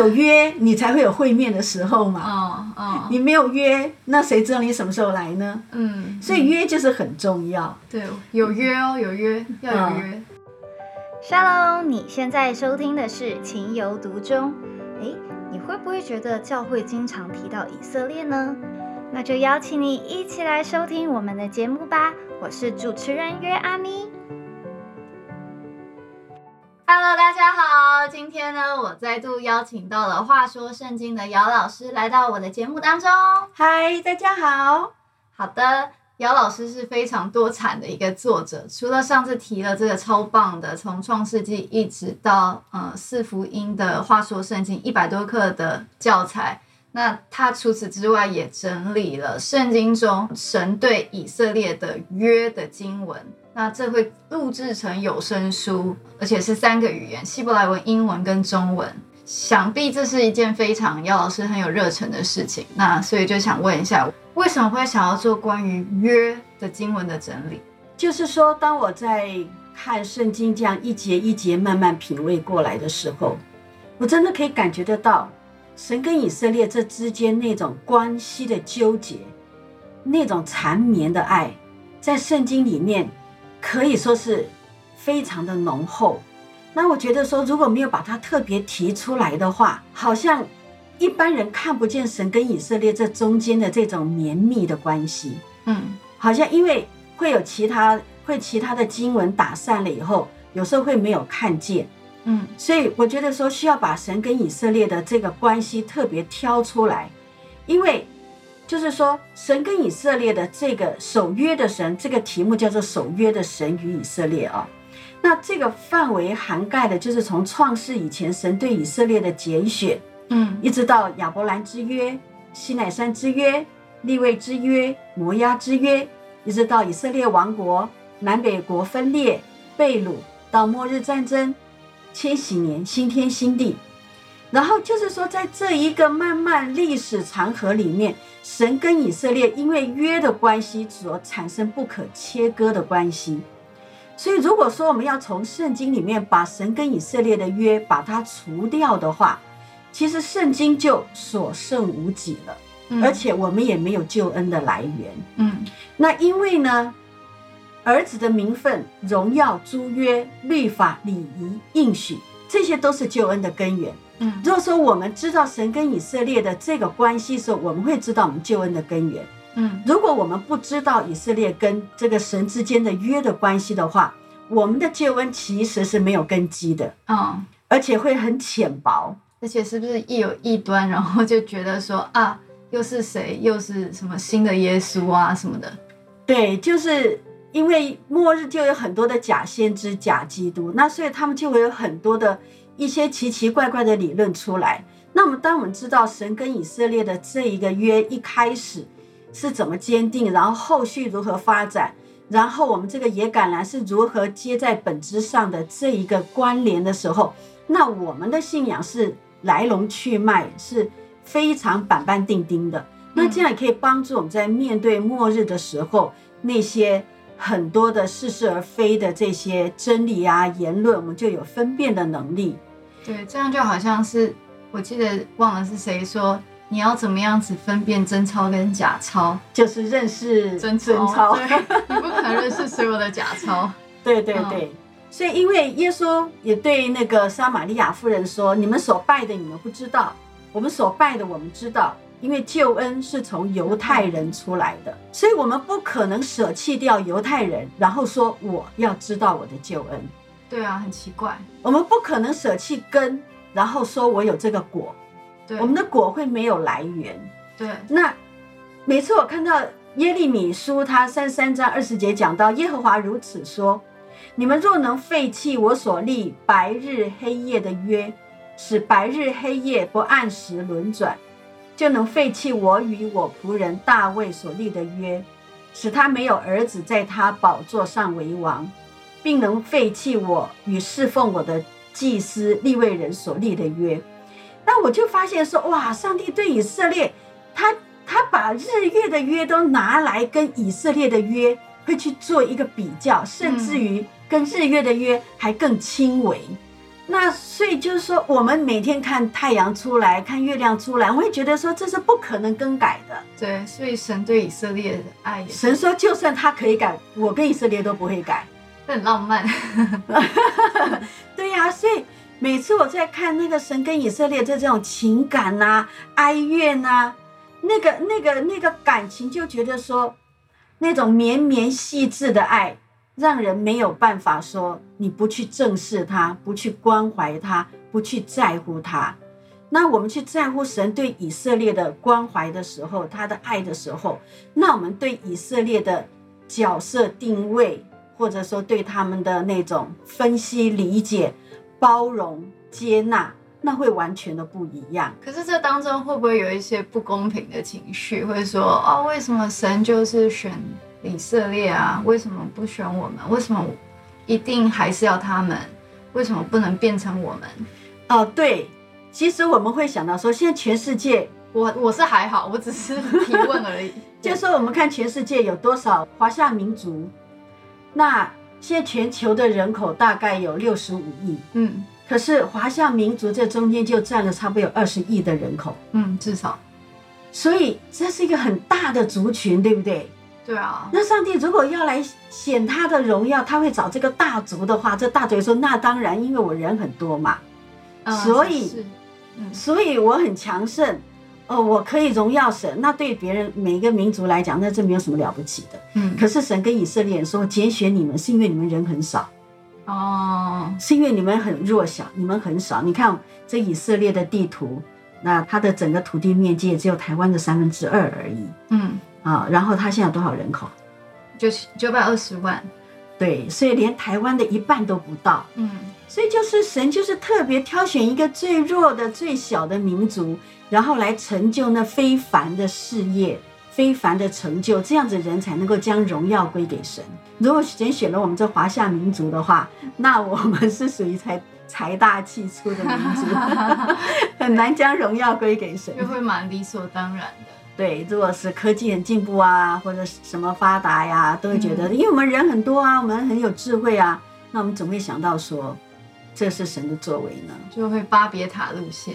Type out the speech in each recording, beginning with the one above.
有约，你才会有会面的时候嘛。哦哦，你没有约，那谁知道你什么时候来呢？嗯，所以约就是很重要。对，有约哦，有约，要有约。Shalom，你现在收听的是《情有独钟》。诶，你会不会觉得教会经常提到以色列呢？那就邀请你一起来收听我们的节目吧。我是主持人约阿咪。Hello，大家好，今天呢，我再度邀请到了话说圣经的姚老师来到我的节目当中。嗨，大家好。好的，姚老师是非常多产的一个作者，除了上次提了这个超棒的，从创世纪一直到呃四福音的话说圣经一百多课的教材，那他除此之外也整理了圣经中神对以色列的约的经文。那这会录制成有声书，而且是三个语言：希伯来文、英文跟中文。想必这是一件非常姚老师很有热忱的事情。那所以就想问一下，为什么会想要做关于约的经文的整理？就是说，当我在看圣经这样一节一节慢慢品味过来的时候，我真的可以感觉得到神跟以色列这之间那种关系的纠结，那种缠绵的爱，在圣经里面可以说是非常的浓厚。那我觉得说，如果没有把它特别提出来的话，好像一般人看不见神跟以色列这中间的这种绵密的关系。嗯好像因为会有其他会其他的经文打散了以后，有时候会没有看见，嗯。所以我觉得说需要把神跟以色列的这个关系特别挑出来，因为就是说神跟以色列的这个守约的神，这个题目叫做守约的神与以色列啊、那这个范围涵盖的就是从创世以前神对以色列的拣选，嗯。一直到亚伯兰之约、西乃山之约、立位之约、摩押之约，一直到以色列王国、南北国分裂、被掳，到末日战争、千禧年、新天新地。然后就是说，在这一个漫漫历史长河里面，神跟以色列因为约的关系所产生不可切割的关系。所以，如果说我们要从圣经里面把神跟以色列的约把它除掉的话，其实圣经就所剩无几了，嗯而且我们也没有救恩的来源。嗯那因为呢，儿子的名分、荣耀、租约、律法、礼仪、应许，这些都是救恩的根源。嗯如果说我们知道神跟以色列的这个关系的时候，我们会知道我们救恩的根源。嗯如果我们不知道以色列跟这个神之间的约的关系的话，我们的救恩其实是没有根基的，嗯，而且会很浅薄。而且是不是一有异端，然后就觉得说啊，又是谁，又是什么新的耶稣啊什么的？对，就是因为末日就有很多的假先知、假基督，那所以他们就会有很多的一些奇奇怪怪的理论出来。那么，当我们知道神跟以色列的这一个约一开始是怎么坚定，然后后续如何发展，然后我们这个野橄榄是如何接在本质上的这一个关联的时候，那我们的信仰是来龙去脉是非常板板钉钉的。那这样也可以帮助我们在面对末日的时候，那些很多的似是而非的这些真理啊言论，我们就有分辨的能力。对，这样就好像是我记得忘了是谁说，你要怎么样子分辨真钞跟假钞？就是认识真真钞，对，你不可能认识所有的假钞。对对嗯对。所以，因为耶稣也对那个撒玛利亚夫人说：“你们所拜的，你们不知道；我们所拜的，我们知道。因为救恩是从犹太人出来的，所以我们不可能舍弃掉犹太人，然后说我要知道我的救恩。对啊，很奇怪。我们不可能舍弃根，然后说我有这个果。对，我们的果会没有来源。对，那每次我看到耶利米书他三十三章二十节讲到耶和华如此说：你们若能废弃我所立白日黑夜的约，使白日黑夜不按时轮转，就能废弃我与我仆人大卫所立的约，使他没有儿子在他宝座上为王，并能废弃我与侍奉我的祭司立位人所立的约。那我就发现说，哇，上帝对以色列，他他把日月的约都拿来跟以色列的约会去做一个比较，甚至于跟日月的约还更轻微。那所以就是说，我们每天看太阳出来，看月亮出来，我会觉得说这是不可能更改的。对，所以神对以色列的爱神说，就算他可以改，我跟以色列都不会改。这很浪漫。对呀、所以每次我在看那个神跟以色列的这种情感呐、哀怨呐、那个、那个、那个感情，就觉得说那种绵绵细致的爱，让人没有办法说你不去正视它，不去关怀它，不去在乎它。那我们去在乎神对以色列的关怀的时候，他的爱的时候，那我们对以色列的角色定位，或者说对他们的那种分析、理解、包容、接纳，那会完全的不一样。可是这当中会不会有一些不公平的情绪？会说哦，为什么神就是选以色列啊？为什么不选我们？为什么一定还是要他们？为什么不能变成我们？哦，对，其实我们会想到说，现在全世界，我我是还好，我只是提问而已。就说我们看全世界有多少华夏民族，那现在全球的人口大概有六十五亿，嗯可是华夏民族这中间就占了差不多有二十亿的人口，嗯，至少所以这是一个很大的族群，对不对？对啊，那上帝如果要来显他的荣耀，他会找这个大族的话，这大族说那当然，因为我人很多嘛，嗯所以嗯所以我很强盛，哦，我可以荣耀神。那对别人每一个民族来讲，那这没有什么了不起的。嗯可是神跟以色列人说，拣选你们是因为你们人很少，哦，是因为你们很弱小，你们很少。你看这以色列的地图，那它的整个土地面积也只有台湾的三分之二而已嗯，啊。然后他现在有多少人口？九九百二十万，对，所以连台湾的一半都不到。嗯所以就是神就是特别挑选一个最弱的、最小的民族，然后来成就那非凡的事业、非凡的成就，这样子人才能够将荣耀归给神。如果神选了我们这华夏民族的话，那我们是属于才 财大气粗的民族，很难将荣耀归给神。就会蛮理所当然的。对，如果是科技很进步啊，或者什么发达呀，都会觉得，因为我们人很多啊，我们很有智慧啊，那我们总会想到说，这是神的作为呢。就会巴别塔路线。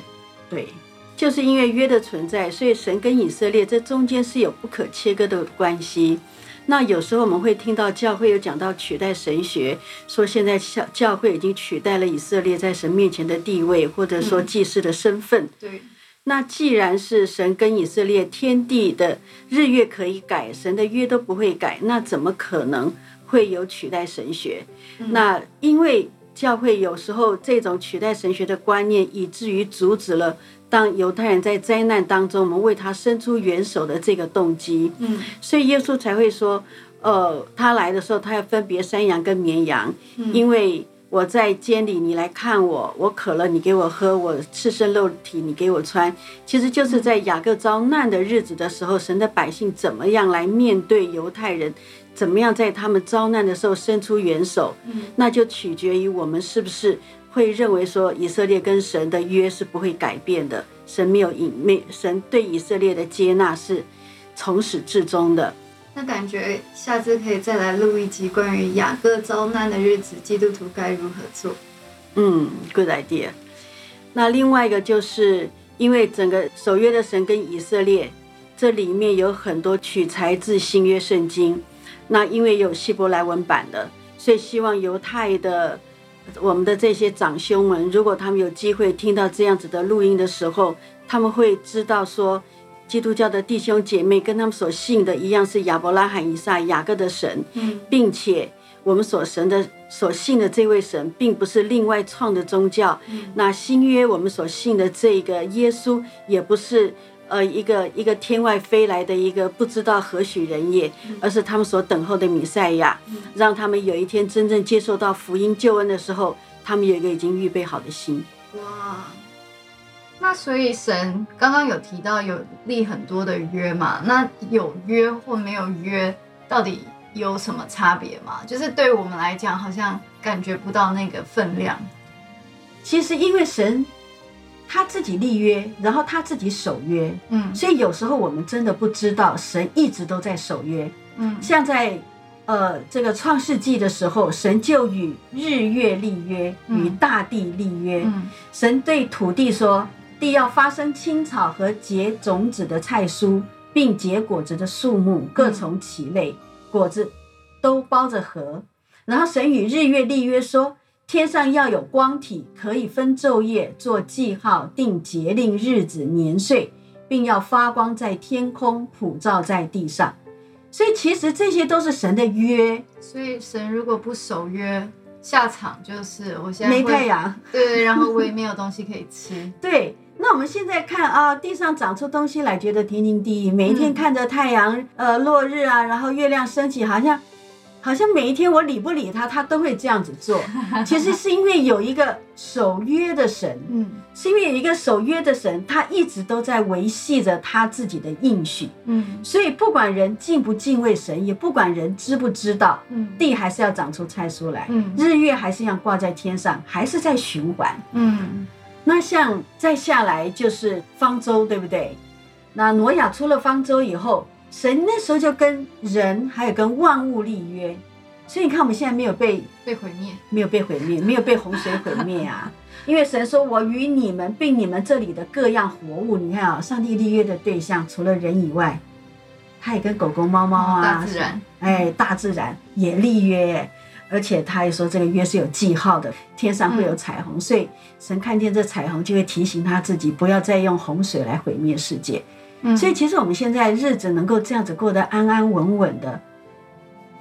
对，就是因为约的存在，所以神跟以色列这中间是有不可切割的关系。那有时候我们会听到教会有讲到取代神学，说现在教教会已经取代了以色列在神面前的地位，或者说祭司的身份。对，那既然是神跟以色列天地的日月可以改，神的约都不会改，那怎么可能会有取代神学？那因为教会有时候这种取代神学的观念，以至于阻止了当犹太人在灾难当中，我们为他伸出援手的这个动机。嗯所以耶稣才会说，呃，他来的时候，他要分别山羊跟绵羊，因为我在监里，你来看我，我渴了，你给我喝；我赤身露体，你给我穿。其实就是在雅各遭难的日子的时候，神的百姓怎么样来面对犹太人，怎么样在他们遭难的时候伸出援手，那就取决于我们是不是会认为说以色列跟神的约是不会改变的，神没有隐没，神对以色列的接纳是从始至终的。那感觉下次可以再来录一集关于雅各遭难的日子，基督徒该如何做？嗯，good idea。那另外一个就是因为整个守约的神跟以色列，这里面有很多取材自新约圣经。那因为有希伯来文版的，所以希望犹太的我们的这些长兄们，如果他们有机会听到这样子的录音的时候，他们会知道说，基督教的弟兄姐妹跟他们所信的一样，是亚伯拉罕、以撒、雅各的神。嗯并且我们所神的所信的这位神，并不是另外创的宗教。那新约我们所信的这个耶稣，也不是呃一个一个天外飞来的一个不知道何许人也，而是他们所等候的弥赛亚，让他们有一天真正接受到福音救恩的时候，他们有一个已经预备好的心。哇，那所以神刚刚有提到有立很多的约嘛？那有约或没有约，到底有什么差别吗？就是对我们来讲，好像感觉不到那个分量。其实因为神他自己立约，然后他自己守约，嗯所以有时候我们真的不知道神一直都在守约。嗯像在呃这个创世纪的时候，神就与日月立约，嗯与大地立约。嗯神对土地说：“地要发生青草和结种子的菜蔬，并结果子的树木，各从其类，果子都包着核。”然后神与日月立约说：“天上要有光体，可以分昼夜，做记号，定节令、日子、年岁，并要发光在天空，普照在地上。”所以其实这些都是神的约，所以神如果不守约，下场就是我现在没太阳。对，然后我也没有东西可以吃。对，那我们现在看啊，地上长出东西来，觉得天经地义。每一天嗯看着太阳、呃落日啊，然后月亮升起，好像好像每一天我理不理他，他都会这样子做。其实是因为有一个守约的神，嗯是因为有一个守约的神，他一直都在维系着他自己的应许。嗯所以不管人敬不敬畏神，也不管人知不知道，嗯地还是要长出菜蔬来，嗯日月还是一样挂在天上，还是在循环。嗯那像再下来就是方舟，对不对？那挪亚出了方舟以后，神那时候就跟人还有跟万物立约，所以你看我们现在没有被被毁灭。没有被毁灭，没有被洪水毁灭啊。因为神说：“我与你们并你们这里的各样活物，你看啊、上帝立约的对象除了人以外，他也跟狗狗、猫猫啊，大自然，哎，大自然也立约，而且他也说这个约是有记号的，天上会有彩虹，所以神看见这彩虹就会提醒他自己不要再用洪水来毁灭世界。嗯所以其实我们现在日子能够这样子过得安安稳稳的，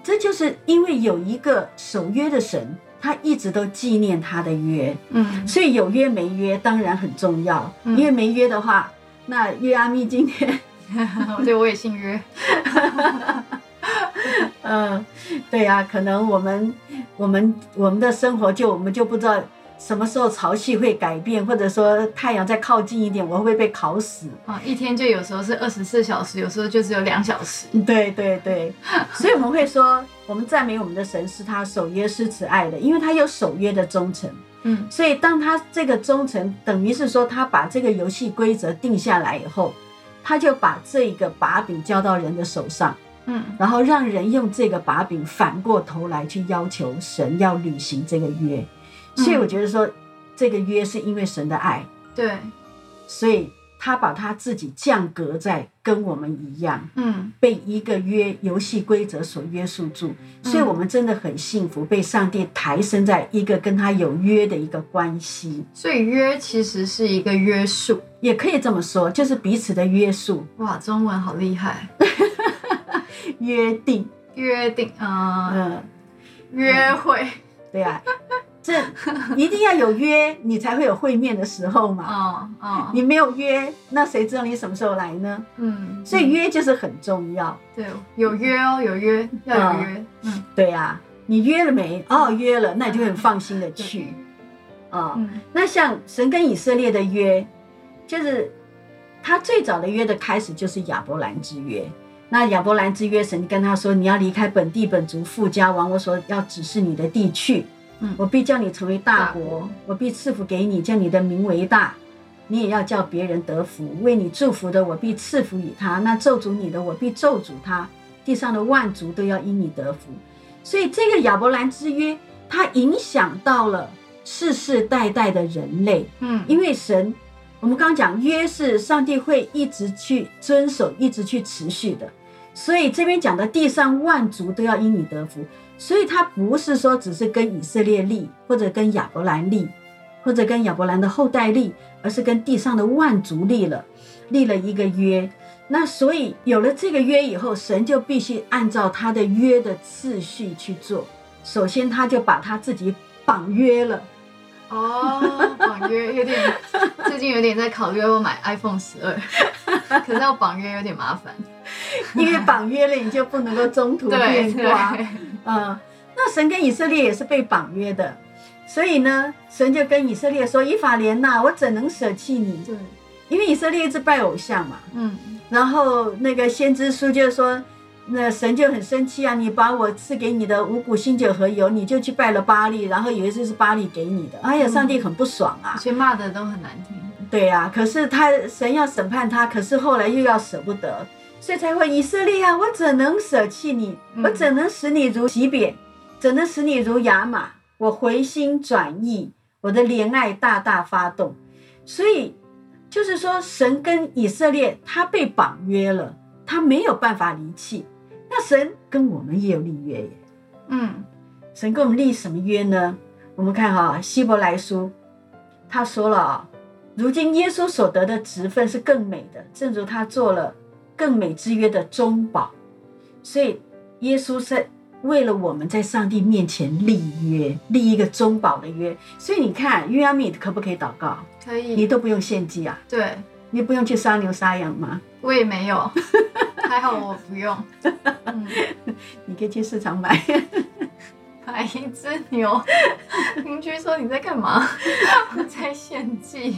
这就是因为有一个守约的神，他一直都纪念他的约，嗯所以有约没约当然很重要，嗯因为没约的话，那约阿密今天。对，我也姓约。嗯，对呀、可能我们我们我们的生活就我们就不知道什么时候潮汐会改变，或者说太阳再靠近一点，我会不会被烤死？啊，一天就有时候是二十四小时，有时候就只有两小时。对对对，所以我们会说，我们赞美我们的神是他守约施慈爱的，因为他有守约的忠诚。嗯所以当他这个忠诚，等于是说他把这个游戏规则定下来以后，他就把这个把柄交到人的手上。嗯。然后让人用这个把柄反过头来去要求神要履行这个约，所以我觉得说这个约是因为神的爱，对，所以他把他自己降格在跟我们一样，嗯。被一个约游戏规则所约束住，所以我们真的很幸福，被上帝抬升在一个跟他有约的一个关系，所以约其实是一个约束。也可以这么说，就是彼此的约束、哇，中文好厉害。约定，约定，嗯、嗯。约会，对呀、这一定要有约，你才会有会面的时候嘛。哦哦，你没有约，那谁知道你什么时候来呢？嗯，所以约就是很重要。对，有约哦，有约，要有约，嗯对呀、你约了没？哦，约了，那你就很放心的去。啊、嗯那像神跟以色列的约，就是他最早的约的开始就是亚伯兰之约。那亚伯兰之约，神跟他说：“你要离开本地本族富家，往我所要指示你的地去。嗯我必叫你成为大国，我必赐福给你，叫你的名为大。你也要叫别人得福。为你祝福的，我必赐福与他；那咒诅你的，我必咒诅他。地上的万族都要因你得福。所以这个亚伯兰之约，它影响到了世世代代的人类。嗯，因为神，我们刚讲约是上帝会一直去遵守，一直去持续的，所以这边讲的地上万族都要因你得福，所以他不是说只是跟以色列立，或者跟亚伯兰立，或者跟亚伯兰的后代立，而是跟地上的万族立了，立了一个约。那所以有了这个约以后，神就必须按照他的约的次序去做。首先，他就把他自己绑约了。哦，绑约有点，最近有点在考虑要买 iPhone 十二，可是要绑约有点麻烦。因为绑约了，你就不能够中途变 卦。嗯，那神跟以色列也是被绑约的，所以呢，神就跟以色列说：“以法莲呐，我怎能舍弃你？对，因为以色列一直拜偶像嘛。嗯然后那个先知书就说，那神就很生气啊，你把我赐给你的五谷新酒和油，你就去拜了巴利，然后以为这是巴利给你的。哎呀，上帝很不爽啊所以骂的都很难听。对呀、可是他神要审判他，可是后来又要舍不得，所以才会以色列啊，我怎能舍弃你？嗯我怎能使你如洗扁？怎能使你如雅玛？我回心转意，我的怜爱大大发动。所以就是说，神跟以色列他被绑约了，他没有办法离弃。那神跟我们也有立约耶。嗯神跟我们立什么约呢？我们看哈、希伯来书，他说了啊、如今耶稣所得的职分是更美的，正如他做了更美之约的中保，所以耶稣是为了我们在上帝面前立约，立一个中保的约。所以你看，约阿米可不可以祷告？可以，你都不用献祭啊，对你不用去杀牛杀羊吗？我也没有，还好我不用。嗯，你可以去市场买。买一只牛，邻居说你在干嘛？我 在献祭，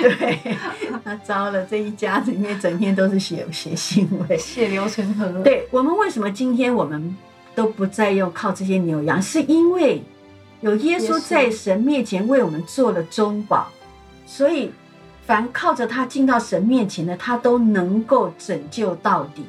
对，那糟了，这一家子里面整天都是血血腥味。血流成河。对我们为什么今天我们都不再用靠这些牛羊，是因为有耶稣在神面前为我们做了中保，所以凡靠着他进到神面前的，他都能够拯救到底。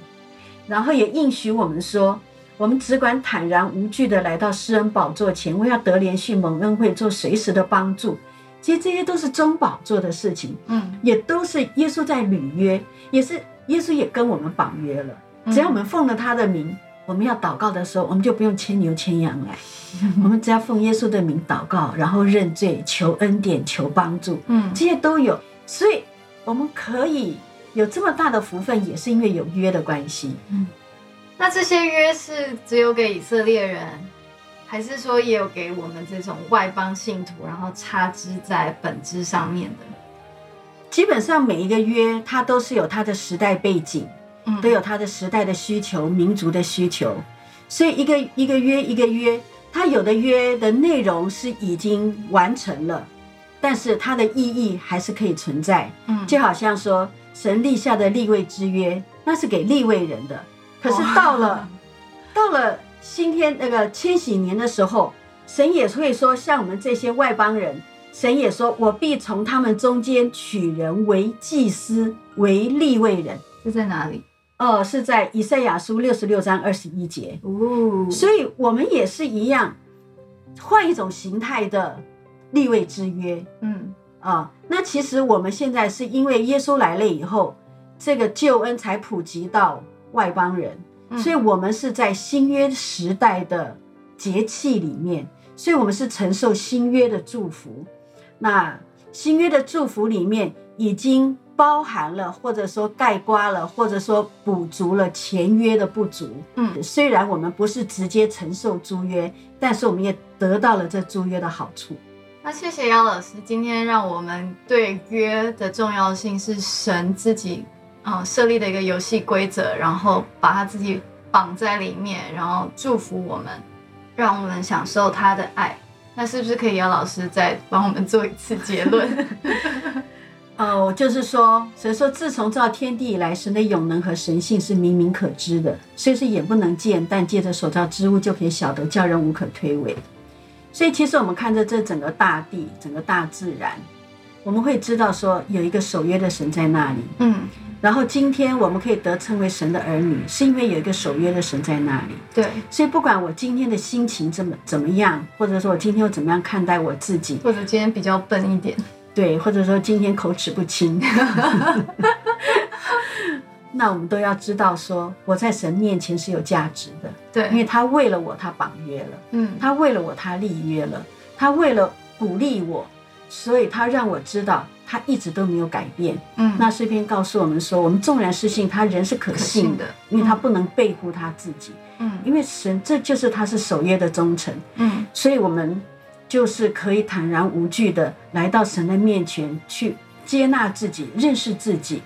然后也应许我们说，我们只管坦然无惧的来到施恩宝座前，我要得连续蒙恩惠，做随时的帮助。其实这些都是中保做的事情，嗯，也都是耶稣在履约，也是耶稣也跟我们绑约了。只要我们奉了他的名，我们要祷告的时候，我们就不用牵牛牵羊来，我们只要奉耶稣的名祷告，然后认罪、求恩典、求帮助，嗯这些都有。所以我们可以有这么大的福分，也是因为有约的关系。嗯那这些约是只有给以色列人，还是说也有给我们这种外邦信徒，然后插枝在本质上面的？基本上每一个约，它都是有它的时代背景，嗯都有它的时代的需求、民族的需求，所以一个一个约一个约，它有的约的内容是已经完成了，但是它的意义还是可以存在。嗯就好像说神立下的立位之约，那是给立位人的，可是到了到了新天那个千禧年的时候，神也会说，像我们这些外邦人，神也说，我必从他们中间取人为祭司，为立位人。这在哪里？哦，是在以赛亚书六十六章二十一节。哦，所以我们也是一样，换一种形态的立位之约嗯啊。那其实我们现在是因为耶稣来了以后，这个救恩才普及到外邦人，嗯所以我们是在新约时代的节气里面，所以我们是承受新约的祝福。那新约的祝福里面已经包含了，或者说盖刮了，或者说补足了前约的不足。嗯虽然我们不是直接承受租约，但是我们也得到了这租约的好处。那谢谢姚老师，今天让我们对约的重要性是神自己嗯设立的一个游戏规则，然后把他自己绑在里面，然后祝福我们，让我们享受他的爱。那是不是可以姚老师再帮我们做一次结论？哦，就是说，神说，自从造天地以来，神的永能和神性是明明可知的，虽是眼不能见，但借着所造之物就可以晓得，叫人无可推诿。所以，其实我们看着这整个大地、整个大自然，我们会知道说，有一个守约的神在那里。嗯，然后，今天我们可以得称为神的儿女，是因为有一个守约的神在那里。对，所以，不管我今天的心情怎么怎么样，或者说我今天又怎么样看待我自己，或者今天比较笨一点，对，或者说今天口齿不清，那我们都要知道说，我在神面前是有价值的，对。因为，他为了我，他绑约了；嗯，他为了我，他立约了；他为了鼓励我，所以他让我知道他一直都没有改变。嗯，那诗篇告诉我们说，我们纵然失信他，人是可可信的信的，因为他不能背负他自己，嗯。因为神这就是他是守约的忠诚。嗯。所以我们就是可以坦然无惧的来到神的面前去接纳自己、认识自己，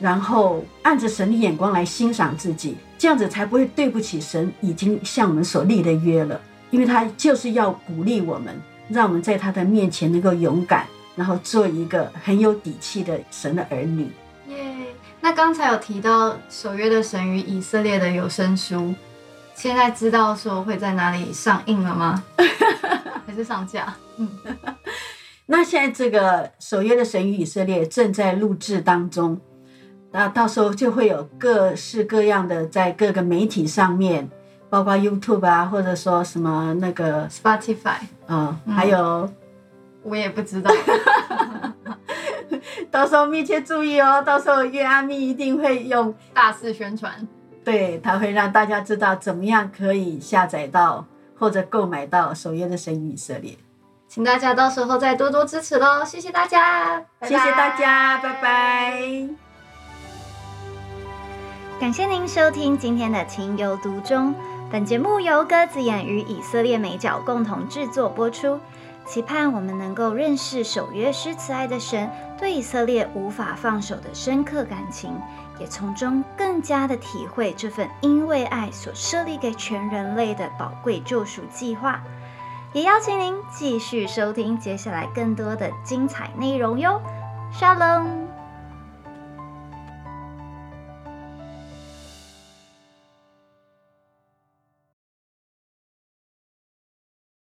然后按着神的眼光来欣赏自己，这样子才不会对不起神已经向我们所立的约了。因为他就是要鼓励我们，让我们在他的面前能够勇敢，然后做一个很有底气的神的儿女。耶。那刚才有提到守约的神与以色列的有声书，现在知道说会在哪里上映了吗？还是上架？嗯那现在这个守约的神与以色列正在录制当中，那到时候就会有各式各样的在各个媒体上面，包括 YouTube 啊，或者说什么那个 Spotify，嗯，嗯还有我也不知道。到时候密切注意哦，到时候月阿咪一定会用，大肆宣传。对，他会让大家知道怎么样可以下载到或者购买到《守约的神与以色列》。请大家到时候再多多支持喽，谢谢大家，拜拜谢谢大家，拜拜。感谢您收听今天的《情有独钟》。本节目由鸽子眼与以色列美角共同制作播出，期盼我们能够认识守约施慈爱的神对以色列无法放手的深刻感情，也从中更加的体会这份因为爱所设立给全人类的宝贵救赎计划。也邀请您继续收听接下来更多的精彩内容哟。Shalom。